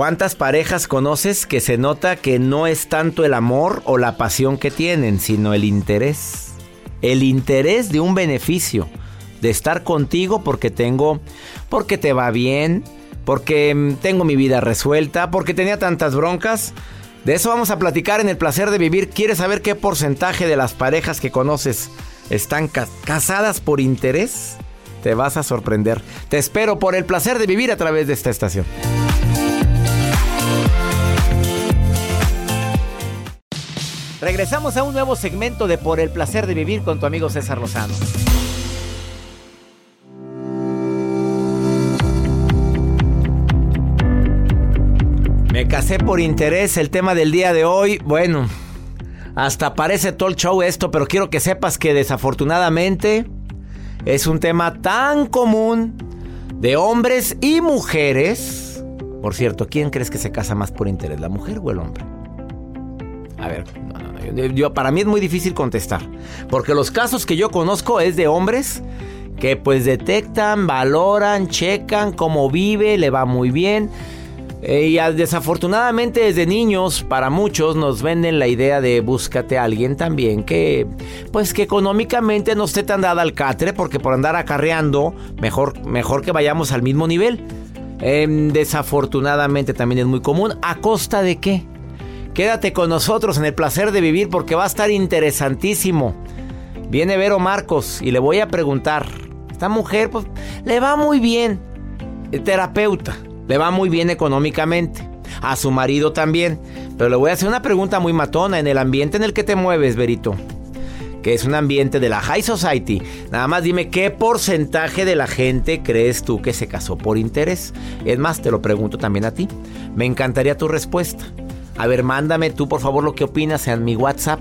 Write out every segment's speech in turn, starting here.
¿Cuántas parejas conoces que se nota que no es tanto el amor o la pasión que tienen, sino el interés? El interés de un beneficio, de estar contigo porque tengo, porque te va bien, porque mm, tengo mi vida resuelta, porque tenía tantas broncas. De eso vamos a platicar en el placer de vivir. ¿Quieres saber qué porcentaje de las parejas que conoces están ca- casadas por interés? Te vas a sorprender. Te espero por el placer de vivir a través de esta estación. Regresamos a un nuevo segmento de Por el placer de vivir con tu amigo César Lozano. Me casé por interés, el tema del día de hoy, bueno, hasta parece talk show esto, pero quiero que sepas que desafortunadamente es un tema tan común de hombres y mujeres. Por cierto, ¿quién crees que se casa más por interés, la mujer o el hombre? A ver, no, yo- para mí es muy difícil contestar, porque los casos que yo conozco es de hombres que pues detectan, valoran, checan cómo vive, le va muy bien. Eh, y desafortunadamente desde niños para muchos nos venden la idea de búscate a alguien también que pues que económicamente no esté tan dada al catre porque por andar acarreando mejor, mejor que vayamos al mismo nivel. Em, desafortunadamente también es muy común. ¿A costa de qué? Quédate con nosotros en el placer de vivir porque va a estar interesantísimo. Viene Vero Marcos y le voy a preguntar. Esta mujer pues le va muy bien. eh, Terapeuta. Le va muy bien económicamente. A su marido también. Pero le voy a hacer una pregunta muy matona. En el ambiente en el que te mueves, Verito. Que es un ambiente de la High Society. Nada más dime qué porcentaje de la gente crees tú que se casó por interés. Es más, te lo pregunto también a ti. Me encantaría tu respuesta. A ver, mándame tú por favor lo que opinas en mi WhatsApp.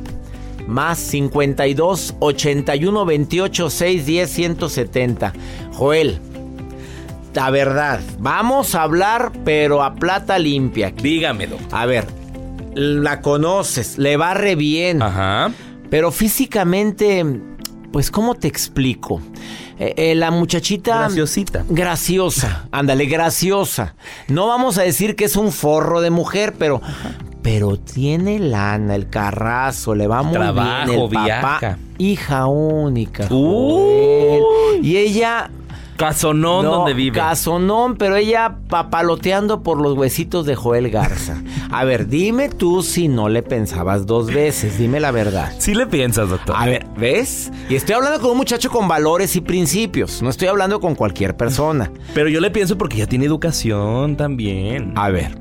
Más 52 81 28 610 170. Joel, la verdad, vamos a hablar, pero a plata limpia. Dígamelo. A ver, la conoces, le va re bien. Ajá. Pero físicamente, pues, ¿cómo te explico? Eh, eh, la muchachita. Graciosita. Graciosa. Ándale, graciosa. No vamos a decir que es un forro de mujer, pero. Pero tiene lana, el carrazo, le va muy Trabajo, bien. El papá, viaja. hija única. Joel. Y ella. Casonón No, donde vive. Casonón, pero ella papaloteando por los huesitos de Joel Garza. A ver, dime tú si no le pensabas dos veces, dime la verdad. Sí le piensas, doctor. A ver, ¿ves? Y estoy hablando con un muchacho con valores y principios, no estoy hablando con cualquier persona. Pero yo le pienso porque ya tiene educación también. A ver.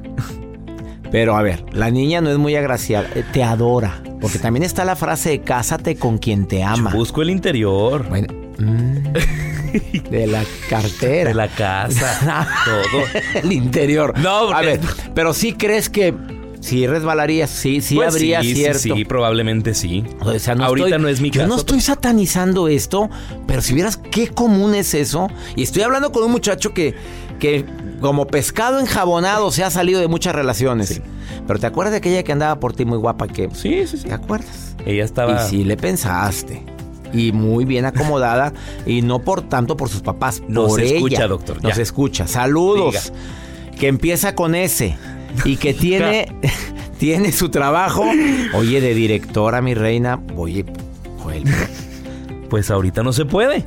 Pero a ver, la niña no es muy agraciada, eh, te adora. Porque también está la frase de cásate con quien te ama. Busco el interior. Bueno, mm, de la cartera. De la casa. todo. el interior. No, a ver, pero sí crees que Sí resbalaría, sí, sí Pues habría sí, sí, cierto. Sí, probablemente sí. O sea, no Ahorita estoy- no es mi Yo caso. no estoy satanizando esto, pero si vieras qué común es eso. Y estoy hablando con un muchacho que, que como pescado enjabonado se ha salido de muchas relaciones. Pero ¿te acuerdas de aquella que andaba por ti muy guapa que... Sí, sí, sí. ¿Te acuerdas? Ella estaba. Y sí le pensaste. Y muy bien acomodada. y no por tanto por sus papás. Nos por escucha, ella. doctor, Nos ya. escucha. Saludos. Que empieza con S. Y que tiene, tiene su trabajo. Oye, de directora, mi reina. Oye, Joel, Pues ahorita no se puede.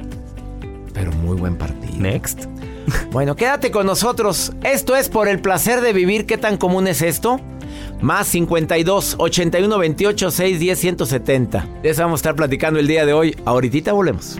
pero muy buen partido. Next. Bueno, quédate con nosotros. Esto es por el placer de vivir. ¿Qué tan común es esto? Más 52 81 28 6 10 170. De eso vamos a estar platicando el día de hoy. Ahorita volvemos.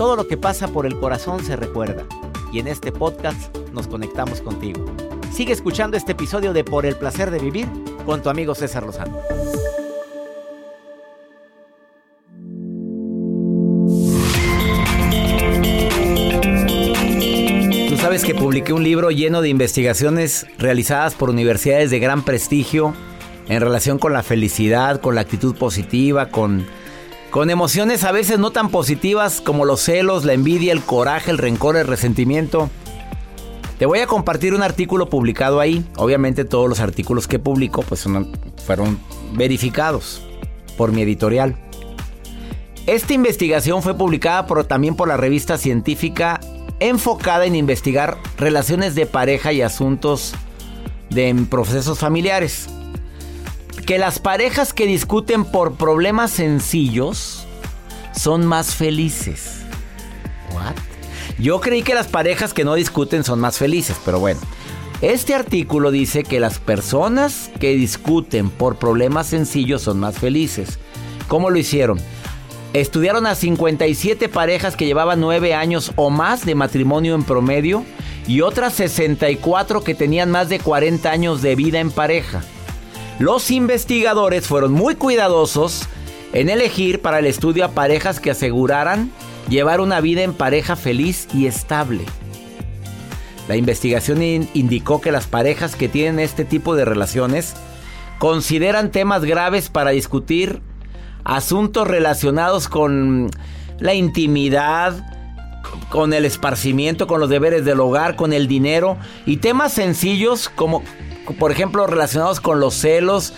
Todo lo que pasa por el corazón se recuerda. Y en este podcast nos conectamos contigo. Sigue escuchando este episodio de Por el placer de vivir con tu amigo César Lozano. Tú sabes que publiqué un libro lleno de investigaciones realizadas por universidades de gran prestigio en relación con la felicidad, con la actitud positiva, con, con emociones a veces no tan positivas como los celos, la envidia, el coraje, el rencor, el resentimiento. Te voy a compartir un artículo publicado ahí. Obviamente todos los artículos que publico pues fueron verificados por mi editorial. Esta investigación fue publicada también por la revista científica enfocada en investigar relaciones de pareja y asuntos de en procesos familiares. Que las parejas que discuten por problemas sencillos son más felices. What? Yo creí que las parejas que no discuten son más felices, pero bueno. Este artículo dice que las personas que discuten por problemas sencillos son más felices. ¿Cómo lo hicieron? Estudiaron a 57 parejas que llevaban 9 años o más de matrimonio en promedio y otras 64 que tenían más de 40 años de vida en pareja. Los investigadores fueron muy cuidadosos en elegir para el estudio a parejas que aseguraran llevar una vida en pareja feliz y estable. La investigación in- indicó que las parejas que tienen este tipo de relaciones consideran temas graves para discutir asuntos relacionados con la intimidad, con el esparcimiento, con los deberes del hogar, con el dinero y temas sencillos como, por ejemplo, relacionados con los celos,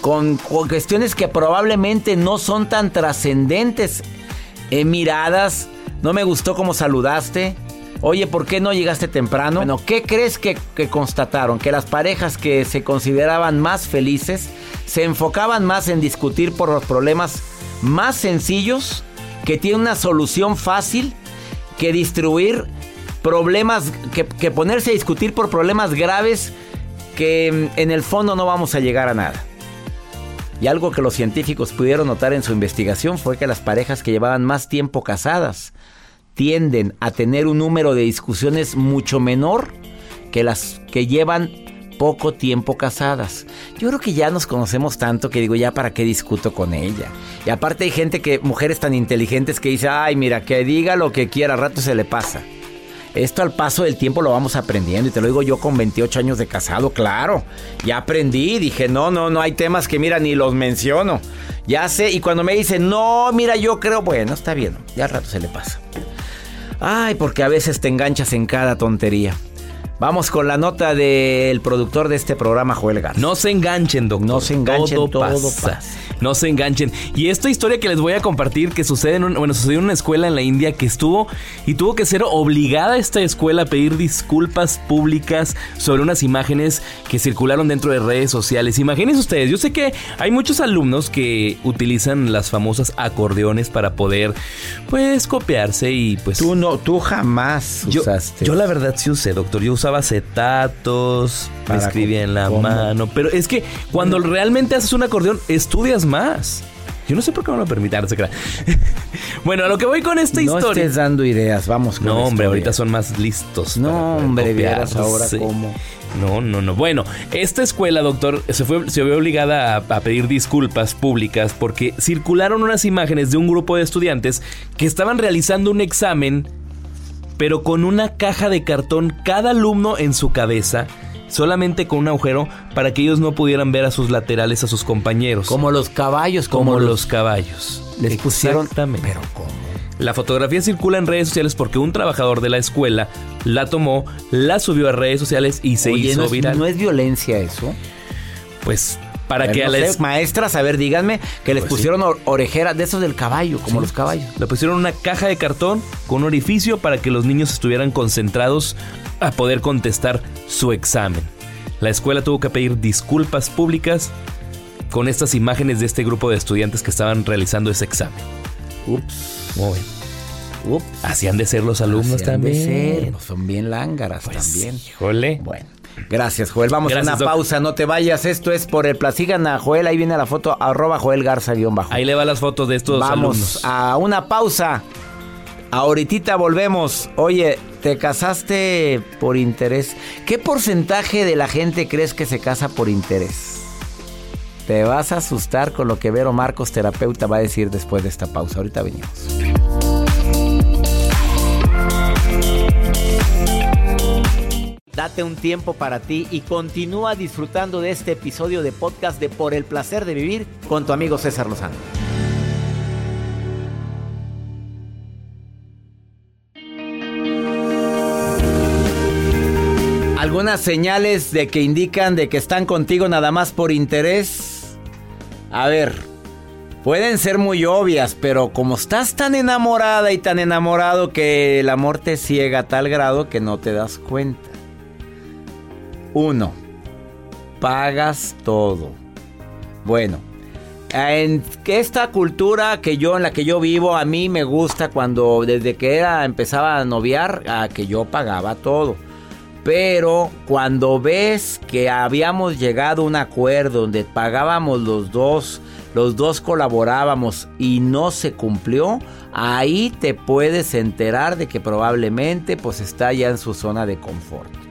con, con cuestiones que probablemente no son tan trascendentes. Eh, miradas, no me gustó cómo saludaste. Oye, ¿por qué no llegaste temprano? Bueno, ¿qué crees que, que constataron? Que las parejas que se consideraban más felices se enfocaban más en discutir por los problemas más sencillos, que tienen una solución fácil, que distribuir problemas, que, que ponerse a discutir por problemas graves que mm, en el fondo no vamos a llegar a nada. Y algo que los científicos pudieron notar en su investigación fue que las parejas que llevaban más tiempo casadas tienden a tener un número de discusiones mucho menor que las que llevan poco tiempo casadas. Yo creo que ya nos conocemos tanto que digo, ya para qué discuto con ella. Y aparte hay gente que, mujeres tan inteligentes que dice, ay, mira, que diga lo que quiera, rato se le pasa. Esto al paso del tiempo lo vamos aprendiendo y te lo digo yo con 28 años de casado, claro. Ya aprendí, dije, no, no, no hay temas que mira ni los menciono. Ya sé, y cuando me dicen, no, mira, yo creo, bueno, está bien, ya al rato se le pasa. Ay, porque a veces te enganchas en cada tontería. Vamos con la nota del productor de este programa, Joel Garza. No se enganchen, doctor. No se enganchen, todo, pasa. No se enganchen. Y esta historia que les voy a compartir que sucede en bueno, sucedió en una escuela en la India que estuvo y tuvo que ser obligada esta escuela a pedir disculpas públicas sobre unas imágenes que circularon dentro de redes sociales. Imagínense ustedes, yo sé que hay muchos alumnos que utilizan las famosas acordeones para poder pues copiarse y pues tú no tú jamás yo, usaste. Yo la verdad sí usé, doctor. Yo usaba acetatos, me escribía en la mano, pero es que cuando realmente haces un acordeón estudias más. Yo no sé por qué no lo permitan, se bueno, a lo que voy con esta historia. No estés dando ideas, vamos con No, hombre, ahorita son más listos. No, hombre, vieras ahora cómo. No, no, no. Bueno, esta escuela, doctor, se fue, se vio obligada a, a, pedir disculpas públicas porque circularon unas imágenes de un grupo de estudiantes que estaban realizando un examen, pero con una caja de cartón cada alumno en su cabeza solamente con un agujero para que ellos no pudieran ver a sus laterales a sus compañeros. Como los caballos, como, como los, los caballos. Les pusieron Exactamente. Pero cómo? La fotografía circula en redes sociales porque un trabajador de la escuela la tomó, la subió a redes sociales y se Oye, hizo ¿no es, viral. ¿No es violencia eso? Pues para ver, que a no la sé, es- maestras, a ver, díganme que les Pues pusieron or- orejeras de esos del caballo, como los caballos. le pusieron una caja de cartón con un orificio para que los niños estuvieran concentrados a poder contestar su examen. La escuela tuvo que pedir disculpas públicas con estas imágenes de este grupo de estudiantes que estaban realizando ese examen. Ups, Muy bien. ups. Así han de ser los alumnos han de también. ser, son bien lángaras Pues, también. híjole. Bueno. Gracias, Joel. Vamos Gracias, a una Doc. pausa, no te vayas. Esto es por el Pla- Sigan a Joel, ahí viene la foto, arroba Joel Garza guion bajo. Ahí le va las fotos de estos Vamos alumnos. a una pausa. Ahorita volvemos. Oye, ¿te casaste por interés? ¿Qué porcentaje de la gente crees que se casa por interés? Te vas a asustar con lo que Vero Marcos, terapeuta, va a decir después de esta pausa. Ahorita venimos. Date un tiempo para ti y continúa disfrutando de este episodio de podcast de Por el placer de vivir con tu amigo César Lozano. Algunas señales de que indican de que están contigo nada más por interés. A ver, pueden ser muy obvias, pero como estás tan enamorada y tan enamorado que el amor te ciega a tal grado que no te das cuenta. Uno, pagas todo. Bueno, en esta cultura que yo en la que yo vivo a mí me gusta cuando desde que era empezaba a noviar a que yo pagaba todo. Pero cuando ves que habíamos llegado a un acuerdo donde pagábamos los dos, los dos colaborábamos y no se cumplió, ahí te puedes enterar de que probablemente pues está ya en su zona de confort.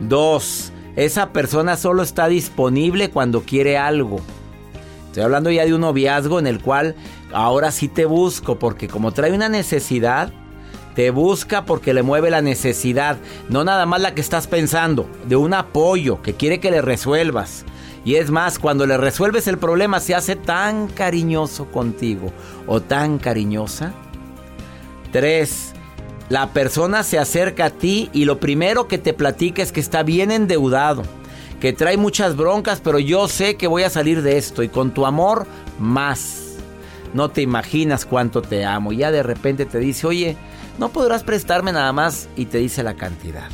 Dos, esa persona solo está disponible cuando quiere algo. Estoy hablando ya de un noviazgo en el cual ahora sí te busco porque como trae una necesidad, te busca porque le mueve la necesidad, no nada más la que estás pensando, de un apoyo que quiere que le resuelvas. Y es más, cuando le resuelves el problema se hace tan cariñoso contigo o tan cariñosa. Tres, la persona se acerca a ti y lo primero que te platica es que está bien endeudado, que trae muchas broncas, pero yo sé que voy a salir de esto y con tu amor más. No te imaginas cuánto te amo. Ya de repente te dice, oye, no podrás prestarme nada más y te dice la cantidad.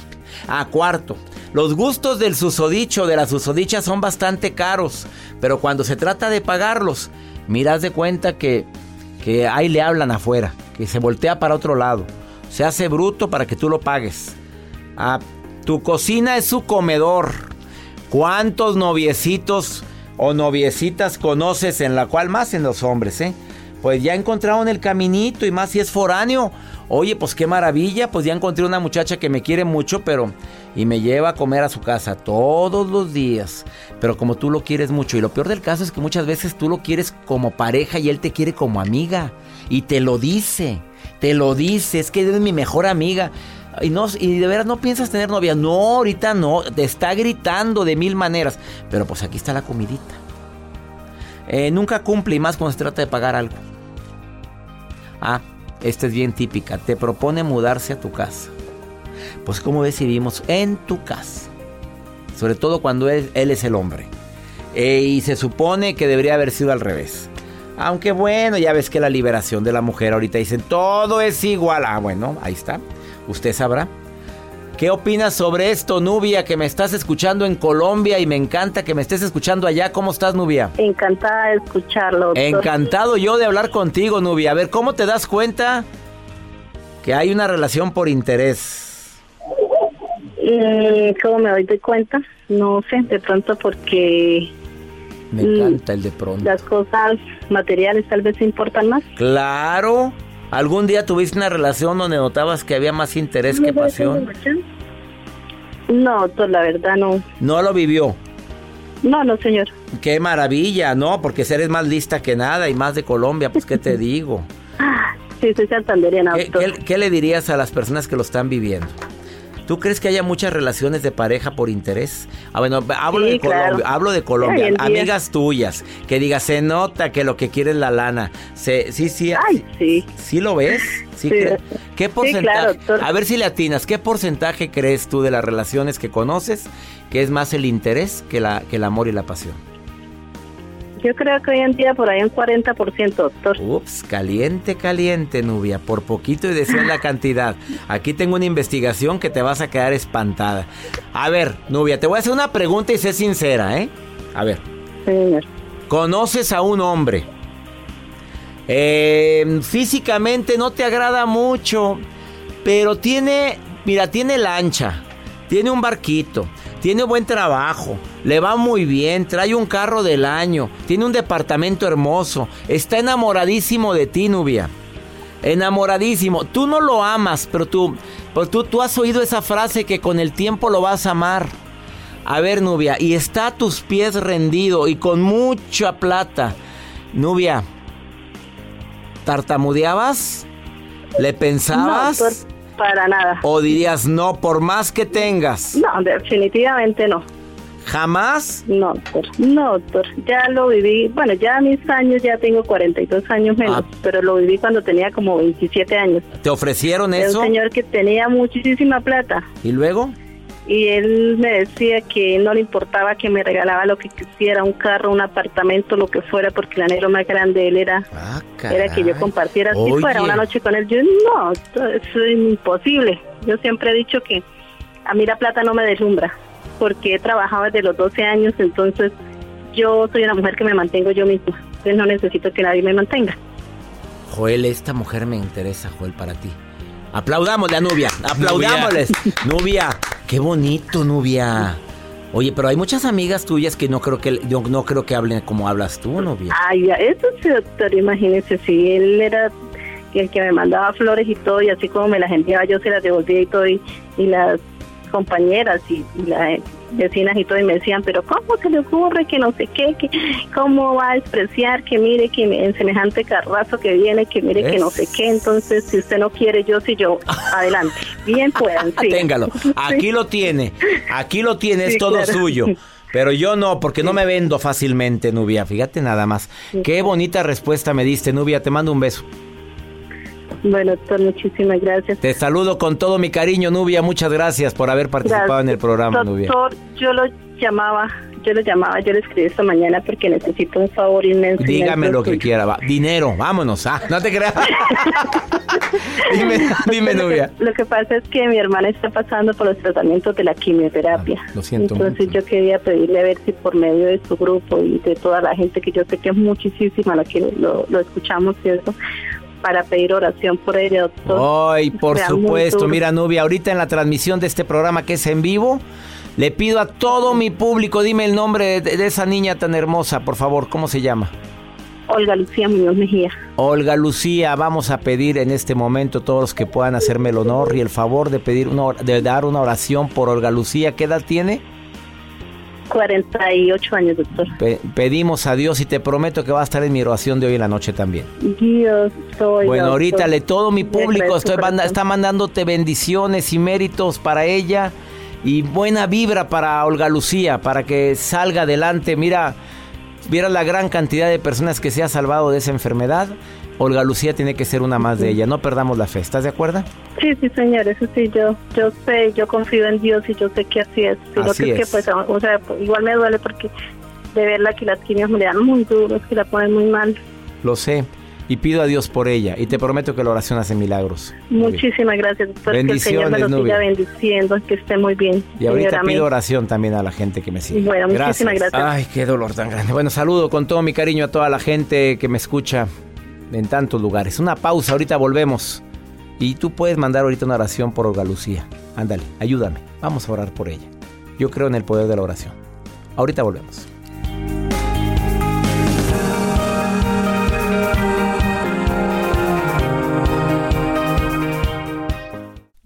A cuarto, los gustos del susodicho, de la susodicha son bastante caros, pero cuando se trata de pagarlos, miras de cuenta que, que ahí le hablan afuera, que se voltea para otro lado, se hace bruto para que tú lo pagues. Ah, tu cocina es su comedor. ¿Cuántos noviecitos o noviecitas conoces en la cual más en los hombres, eh? Pues ya encontraron el caminito y más si es foráneo. Oye, pues qué maravilla, pues ya encontré una muchacha que me quiere mucho, pero y me lleva a comer a su casa todos los días. Pero como tú lo quieres mucho y lo peor del caso es que muchas veces tú lo quieres como pareja y él te quiere como amiga y te lo dice. Te lo dice, es que eres mi mejor amiga. Y, no, y de veras no piensas tener novia. No, ahorita no. Te está gritando de mil maneras. Pero pues aquí está la comidita. Eh, nunca cumple y más cuando se trata de pagar algo. Ah, esta es bien típica, te propone mudarse a tu casa. Pues como decidimos en tu casa. Sobre todo cuando él, es el hombre. Eh, y se supone que debería haber sido al revés. Aunque bueno, ya ves que la liberación de la mujer ahorita dicen todo es igual. Ah, bueno, ahí está. Usted sabrá. ¿Qué opinas sobre esto, Nubia, que me estás escuchando en Colombia y me encanta que me estés escuchando allá? ¿Cómo estás, Nubia? Encantada de escucharlo. Encantado yo de hablar contigo, Nubia. A ver, ¿cómo te das cuenta que hay una relación por interés? Mm, ¿Cómo me doy de cuenta? No sé, de pronto porque... Me encanta el de pronto. Las cosas materiales tal vez importan más. Claro. ¿Algún día tuviste una relación donde notabas que había más interés que pasión? No, pues la verdad no. ¿No lo vivió? No, no, señor. Qué maravilla, ¿no? Porque eres más lista que nada y más de Colombia, pues ¿qué te digo? sí, soy santanderiana. ¿Qué, ¿Qué le dirías a las personas que lo están viviendo? ¿Tú crees que haya muchas relaciones de pareja por interés? Ah, bueno, hablo, de, Colombia, hablo de Colombia. Amigas tuyas, que digas, se nota que lo que quiere es la lana. sí, sí. Ay, sí. ¿Sí lo ves? ¿Sí, ¿Qué porcentaje? a ver si le atinas. ¿Qué porcentaje crees tú de las relaciones que conoces que es más el interés que, la, que el amor y la pasión? Yo creo que hoy en día por ahí un 40%, doctor. Ups, caliente, caliente, Nubia. Por poquito y decía la cantidad. Aquí tengo una investigación que te vas a quedar espantada. A ver, Nubia, te voy a hacer una pregunta y sé sincera, ¿eh? A ver. Señor. ¿Conoces a un hombre? Eh, físicamente no te agrada mucho, pero tiene, mira, tiene lancha, tiene un barquito, tiene buen trabajo, le va muy bien, trae un carro del año, tiene un departamento hermoso, está enamoradísimo de ti, Nubia. Enamoradísimo. Tú no lo amas, pero tú, pero tú, tú has oído esa frase que con el tiempo lo vas a amar. A ver, Nubia, y está a tus pies rendido y con mucha plata. Nubia, ¿tartamudeabas? ¿Le pensabas? Para nada. ¿O dirías no por más que tengas? No, definitivamente no. ¿Jamás? No, doctor. No, doctor. Ya lo viví. Bueno, ya a mis años, ya tengo 42 años menos, ah. pero lo viví cuando tenía como 27 años. ¿Te ofrecieron eso? un señor que tenía muchísima plata. ¿Y luego? Y él me decía que no le importaba que me regalaba lo que quisiera, un carro, un apartamento, lo que fuera, porque el anhelo más grande de él era, ah, era que yo compartiera así fuera una noche con él. Yo no, eso es imposible. Yo siempre he dicho que a mí la plata no me deslumbra, porque he trabajado desde los 12 años, entonces yo soy una mujer que me mantengo yo misma, entonces no necesito que nadie me mantenga. Joel, esta mujer me interesa, Joel, para ti. Aplaudámosle a Nubia, aplaudámosles. Nubia, qué bonito, Nubia. Oye, pero hay muchas amigas tuyas que no creo que no creo que hablen como hablas tú, Nubia. Ay, eso sí, doctor, imagínese, si él era el que me mandaba flores y todo, y así como me las enviaba, yo se las devolvía y todo, y las compañeras y, las vecinas y todo y me decían, pero ¿cómo se le ocurre que no sé qué, que cómo va a despreciar, que mire que en semejante carrazo que viene, que mire que no sé qué, entonces si usted no quiere, yo si yo, adelante, bien puedan, sí. Téngalo, aquí lo tiene, aquí lo tiene, es todo suyo. Pero yo no, porque no me vendo fácilmente, Nubia. Fíjate nada más. Qué bonita respuesta me diste, Nubia. Te mando un beso. Bueno, doctor, muchísimas gracias. Te saludo con todo mi cariño, Nubia. Muchas gracias por haber participado en el programa, Nubia. Doctor, yo lo llamaba, yo lo llamaba, yo le escribí esta mañana porque necesito un favor inmenso. Dígame lo que quiera, va. Dinero, vámonos. Ah, no te creas. dime, dime, Nubia. Lo que pasa es que mi hermana está pasando por los tratamientos de la quimioterapia. Ah, lo siento. Entonces yo quería pedirle a ver si por medio de su grupo y de toda la gente que yo sé que es muchísima la que lo, lo escuchamos eso, para pedir oración por ella, doctor. Ay, por supuesto. Mira, Nubia, ahorita en la transmisión de este programa que es en vivo, le pido a todo mi público, dime el nombre de, esa niña tan hermosa, por favor, ¿cómo se llama? Olga Lucía Muñoz Mejía. Olga Lucía, vamos a pedir en este momento todos los que puedan hacerme el honor y el favor de pedir una, de dar una oración por Olga Lucía. ¿Qué edad tiene? 48 años, doctor. pedimos a Dios y te prometo que va a estar en mi oración de hoy en la noche también. Dios, soy. Bueno, ahorita le todo mi público estoy está mandándote bendiciones y méritos para ella y buena vibra para Olga Lucía, para que salga adelante. Mira, vieras la gran cantidad de personas que se ha salvado de esa enfermedad, Olga Lucía tiene que ser una más de ella. No perdamos la fe. ¿Estás de acuerdo? Sí, sí, señor. Eso sí, yo, yo sé, yo confío en Dios y yo sé que así es. así es. que, pues, o sea, igual me duele porque de verla que las quimios me dan muy duros, que la ponen muy mal. Lo sé y pido a Dios por ella y te prometo que la oración hace milagros. Muchísimas gracias. Bendiciones, que el Señor me lo siga bendiciendo, que esté muy bien. Y ahorita pido oración también a la gente que me sigue. Bueno, muchísimas gracias. Ay, qué dolor tan grande. Bueno, saludo con todo mi cariño a toda la gente que me escucha en tantos lugares. Una pausa, ahorita volvemos. Y tú puedes mandar ahorita una oración por Olga Lucía. Ándale, ayúdame. Vamos a orar por ella. Yo creo en el poder de la oración. Ahorita volvemos.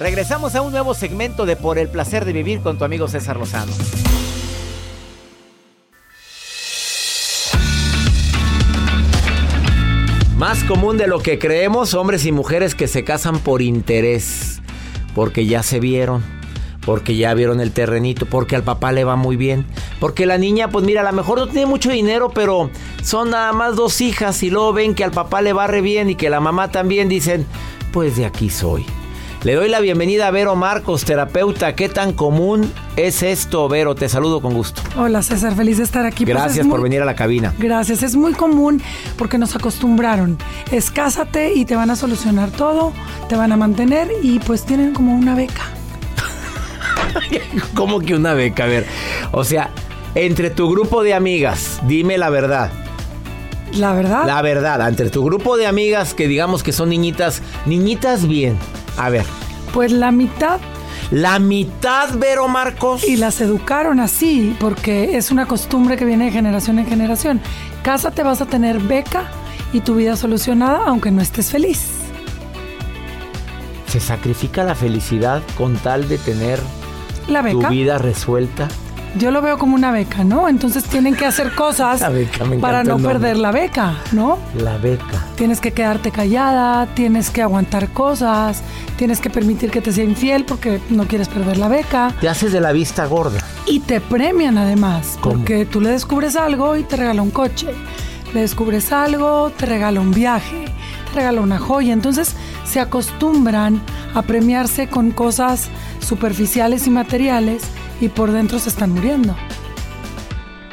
Regresamos a un nuevo segmento de Por el placer de vivir con tu amigo César Lozano. Más común de lo que creemos, hombres y mujeres que se casan por interés, porque ya se vieron, porque ya vieron el terrenito, porque al papá le va muy bien, porque la niña, pues mira, a lo mejor no tiene mucho dinero, pero son nada más dos hijas y luego ven que al papá le va re bien y que la mamá también dicen, pues de aquí soy. Le doy la bienvenida a Vero Marcos, terapeuta. ¿Qué tan común es esto, Vero? Te saludo con gusto. Hola, César, feliz de estar aquí. Pues Gracias por venir a la cabina. Gracias, es muy común porque nos acostumbraron. Escásate y te van a solucionar todo, te van a mantener y pues tienen como una beca. ¿Cómo que una beca? A ver, o sea, entre tu grupo de amigas, dime la verdad. ¿La verdad? La verdad, entre tu grupo de amigas que digamos que son niñitas, niñitas bien a ver. Pues la mitad. La mitad, Vero Marcos. Y las educaron así, porque es una costumbre que viene de generación en generación. Cásate, vas a tener beca y tu vida solucionada, aunque no estés feliz. ¿Se sacrifica la felicidad con tal de tener la beca? tu vida resuelta? Yo lo veo como una beca, ¿no? Entonces tienen que hacer cosas para no perder la beca, ¿no? La beca. Tienes que quedarte callada, tienes que aguantar cosas, tienes que permitir que te sea infiel porque no quieres perder la beca. Te haces de la vista gorda. Y te premian además, porque tú le descubres algo y te regala un coche. Le descubres algo, te regala un viaje, te regala una joya. Entonces se acostumbran a premiarse con cosas superficiales y materiales y por dentro se están muriendo.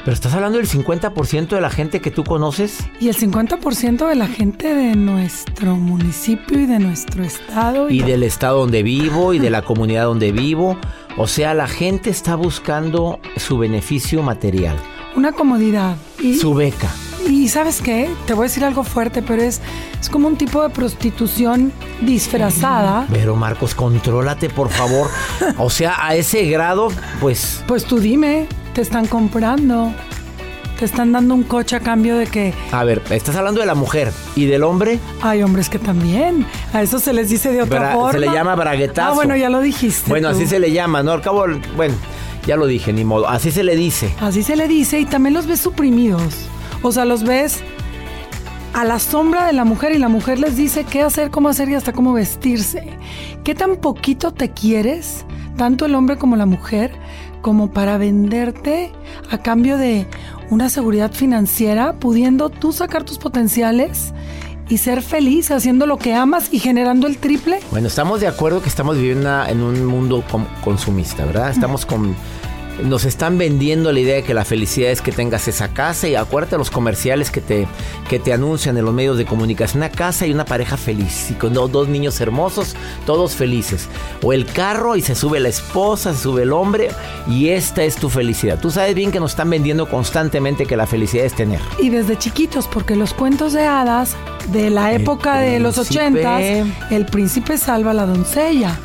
Pero estás hablando del 50% de la gente que tú conoces. Y el 50% de la gente de nuestro municipio y de nuestro estado. Y, del estado donde vivo y de la comunidad donde vivo. O sea, la gente está buscando su beneficio material. Una comodidad. Y, su beca. Y sabes qué, te voy a decir algo fuerte, pero es, es como un tipo de prostitución disfrazada. Pero Marcos, contrólate, por favor. o sea, a ese grado, pues... Pues tú dime, te están comprando. Te están dando un coche a cambio de que... A ver, estás hablando de la mujer. ¿Y del hombre? Hay hombres que también. A eso se les dice de otra forma. Se le llama braguetazo. Ah, bueno, ya lo dijiste. Bueno, así se le llama, ¿no? Al cabo, bueno, ya lo dije, ni modo. Así se le dice. Así se le dice y también los ves suprimidos. O sea, los ves a la sombra de la mujer y la mujer les dice qué hacer, cómo hacer y hasta cómo vestirse. ¿Qué tan poquito te quieres, tanto el hombre como la mujer, como para venderte a cambio de una seguridad financiera, pudiendo tú sacar tus potenciales? y ser feliz haciendo lo que amas y generando el triple? Bueno, estamos de acuerdo que estamos viviendo en un mundo consumista, ¿verdad? Estamos con nos están vendiendo la idea de que la felicidad es que tengas esa casa y acuérdate los comerciales que te, que te anuncian en los medios de comunicación, una casa y una pareja feliz y con dos niños hermosos, todos felices. O el carro y se sube la esposa, se sube el hombre y esta es tu felicidad. Tú sabes bien que nos están vendiendo constantemente que la felicidad es tener. Y desde chiquitos, porque los cuentos de hadas de la época de los ochentas, el príncipe salva a la doncella,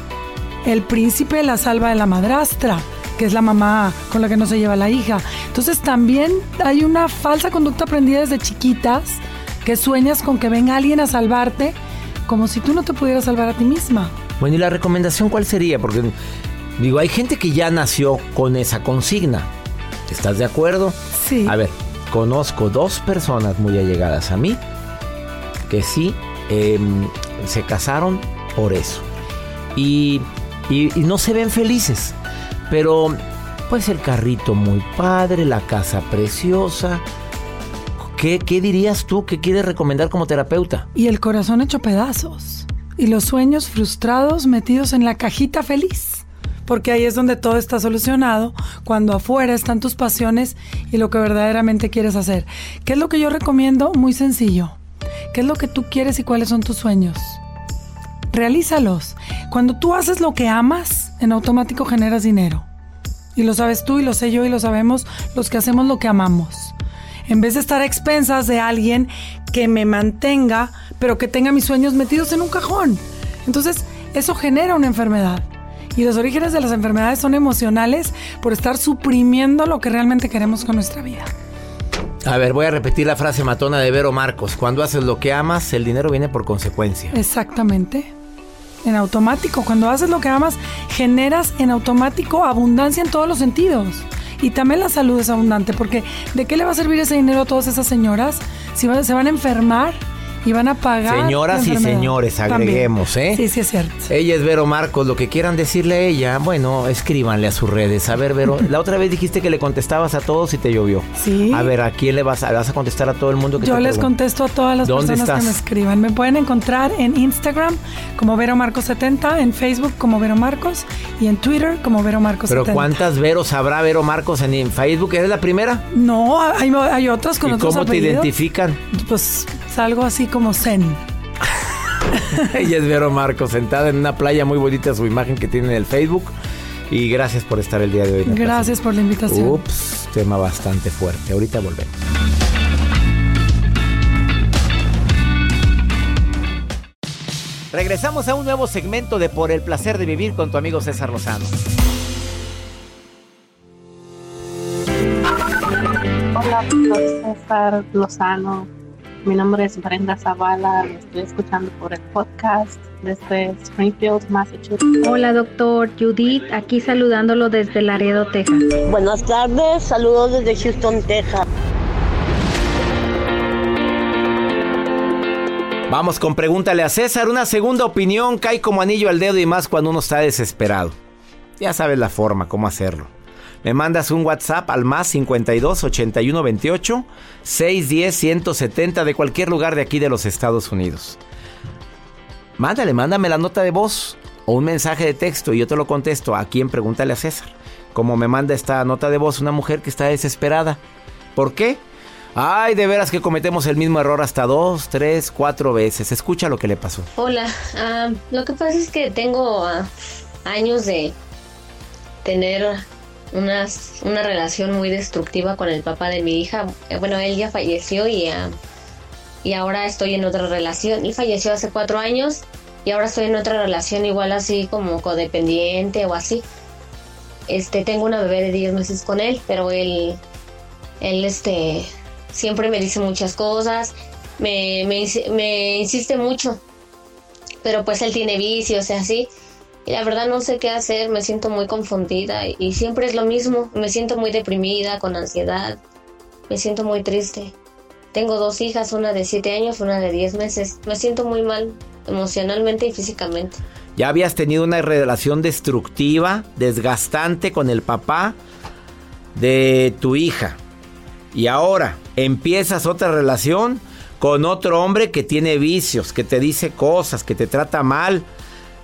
el príncipe la salva de la madrastra que es la mamá con la que no se lleva la hija. Entonces también hay una falsa conducta aprendida desde chiquitas que sueñas con que venga alguien a salvarte como si tú no te pudieras salvar a ti misma. Bueno, ¿y la recomendación cuál sería? Porque digo, hay gente que ya nació con esa consigna. ¿Estás de acuerdo? Sí. A ver, conozco dos personas muy allegadas a mí que sí em, se casaron por eso. y no se ven felices. Pero pues el carrito muy padre, la casa preciosa. ¿Qué, ¿Qué, dirías tú que quieres recomendar como terapeuta? Y el corazón hecho pedazos. Y los sueños frustrados metidos en la cajita feliz. Porque ahí es donde todo está solucionado, cuando afuera están tus pasiones y lo que verdaderamente quieres hacer. ¿Qué es lo que yo recomiendo? Muy sencillo. ¿Qué es lo que tú quieres y cuáles son tus sueños? Realízalos. Cuando tú haces lo que amas, en automático generas dinero. Y lo sabes tú y lo sé yo y lo sabemos los que hacemos lo que amamos. En vez de estar a expensas de alguien que me mantenga, pero que tenga mis sueños metidos en un cajón. Entonces, eso genera una enfermedad. Y los orígenes de las enfermedades son emocionales por estar suprimiendo lo que realmente queremos con nuestra vida. A ver, voy a repetir la frase matona de Vero Marcos. Cuando haces lo que amas, el dinero viene por consecuencia. Exactamente en automático. Cuando haces lo que amas, generas en automático abundancia en todos los sentidos. Y también la salud es abundante, porque ¿de qué le va a servir ese dinero a todas esas señoras si se van a enfermar y van a pagar. Señoras y señores, agreguemos, ¿eh? Sí, sí, es cierto. Ella es Vero Marcos. Lo que quieran decirle a ella, bueno, escríbanle a sus redes. A ver, Vero, la otra vez dijiste que le contestabas a todos y te llovió. Sí. A ver, ¿a quién le vas a, vas a contestar a todo el mundo que Yo les contesto a todas las personas que me escriban. Me pueden encontrar en Instagram como Vero Marcos 70, en Facebook como Vero Marcos y en Twitter como Vero Marcos ¿Pero cuántas Veros habrá Vero Marcos en Facebook? ¿Eres la primera? No, hay, hay otras con ¿Y cómo te identifican? Pues algo así como Zen. Ella es Vero Marcos, sentada en una playa muy bonita, su imagen que tiene en el Facebook. Y gracias por estar el día de hoy. Gracias por la invitación. Ups, tema bastante fuerte. Ahorita volvemos. Regresamos a un nuevo segmento de Por el placer de vivir con tu amigo César Lozano. Hola, César Lozano. Mi nombre es Brenda Zavala, lo estoy escuchando por el podcast desde Springfield, Massachusetts. Hola, doctor Judith, aquí saludándolo desde Laredo, Texas. Buenas tardes, saludos desde Houston, Texas. Vamos con pregúntale a César. Una segunda opinión cae como anillo al dedo y más cuando uno está desesperado. Ya sabes la forma, cómo hacerlo. Me mandas un WhatsApp al más 52 81 28 610 170 de cualquier lugar de aquí de los Estados Unidos. Mándale, mándame la nota de voz o un mensaje de texto y yo te lo contesto. ¿A quién? Pregúntale a César. Como me manda esta nota de voz una mujer que está desesperada. ¿Por qué? Ay, de veras que cometemos el mismo error hasta dos, tres, cuatro veces. Escucha lo que le pasó. Hola, ah, lo que pasa es que tengo ah, años de tener una, una relación muy destructiva con el papá de mi hija. Eh, bueno, él ya falleció y, ah, y ahora estoy en otra relación. Él falleció hace cuatro años y ahora estoy en otra relación igual así como codependiente o así. Este, tengo una bebé de 10 meses con él, pero él, él este, siempre me dice muchas cosas, me, me, me insiste mucho, pero pues él tiene vicios y así. Y la verdad no sé qué hacer, me siento muy confundida y siempre es lo mismo, me siento muy deprimida, con ansiedad, me siento muy triste. Tengo dos hijas, una de 7 años, una de 10 meses. Me siento muy mal emocionalmente y físicamente. ¿Ya habías tenido una relación destructiva, desgastante con el papá de tu hija? Y ahora empiezas otra relación con otro hombre que tiene vicios, que te dice cosas, que te trata mal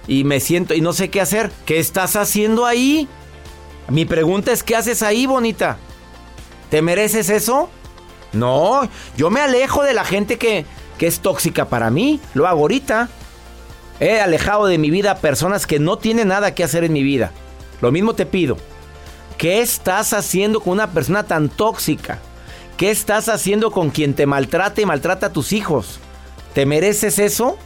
y me siento y no sé qué hacer. ¿Qué estás haciendo ahí? Mi pregunta es, ¿qué haces ahí, bonita? ¿Te mereces eso? No, yo me alejo de la gente que, que es tóxica para mí. Lo hago ahorita. He alejado de mi vida personas que no tienen nada que hacer en mi vida. Lo mismo te pido. ¿Qué estás haciendo con una persona tan tóxica? ¿Qué estás haciendo con quien te maltrata y maltrata a tus hijos? ¿Te mereces eso?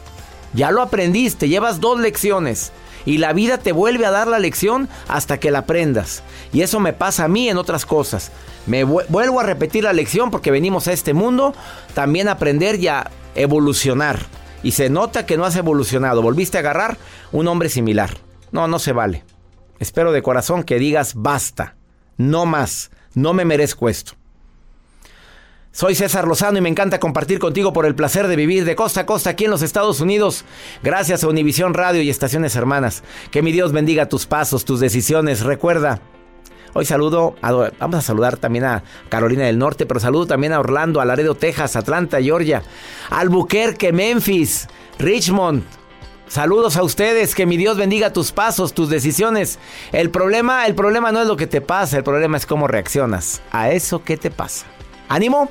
Ya lo aprendiste, llevas dos lecciones y la vida te vuelve a dar la lección hasta que la aprendas. Y eso me pasa a mí en otras cosas. Me vuelvo a repetir la lección porque venimos a este mundo también a aprender y a evolucionar. Y se nota que no has evolucionado. Volviste a agarrar un hombre similar. No, no se vale. Espero de corazón que digas basta, no más, no me merezco esto. Soy César Lozano y me encanta compartir contigo por el placer de vivir de costa a costa aquí en los Estados Unidos, gracias a Univisión Radio y estaciones hermanas. Que mi Dios bendiga tus pasos, tus decisiones. Recuerda, hoy saludo, vamos a saludar también a Carolina del Norte, pero saludo también a Orlando, a Laredo, Texas, Atlanta, Georgia, Albuquerque, Memphis, Richmond, Saludos a ustedes, que mi Dios bendiga tus pasos, tus decisiones. El problema, el problema no es lo que te pasa, el problema es cómo reaccionas a eso que te pasa. Ánimo,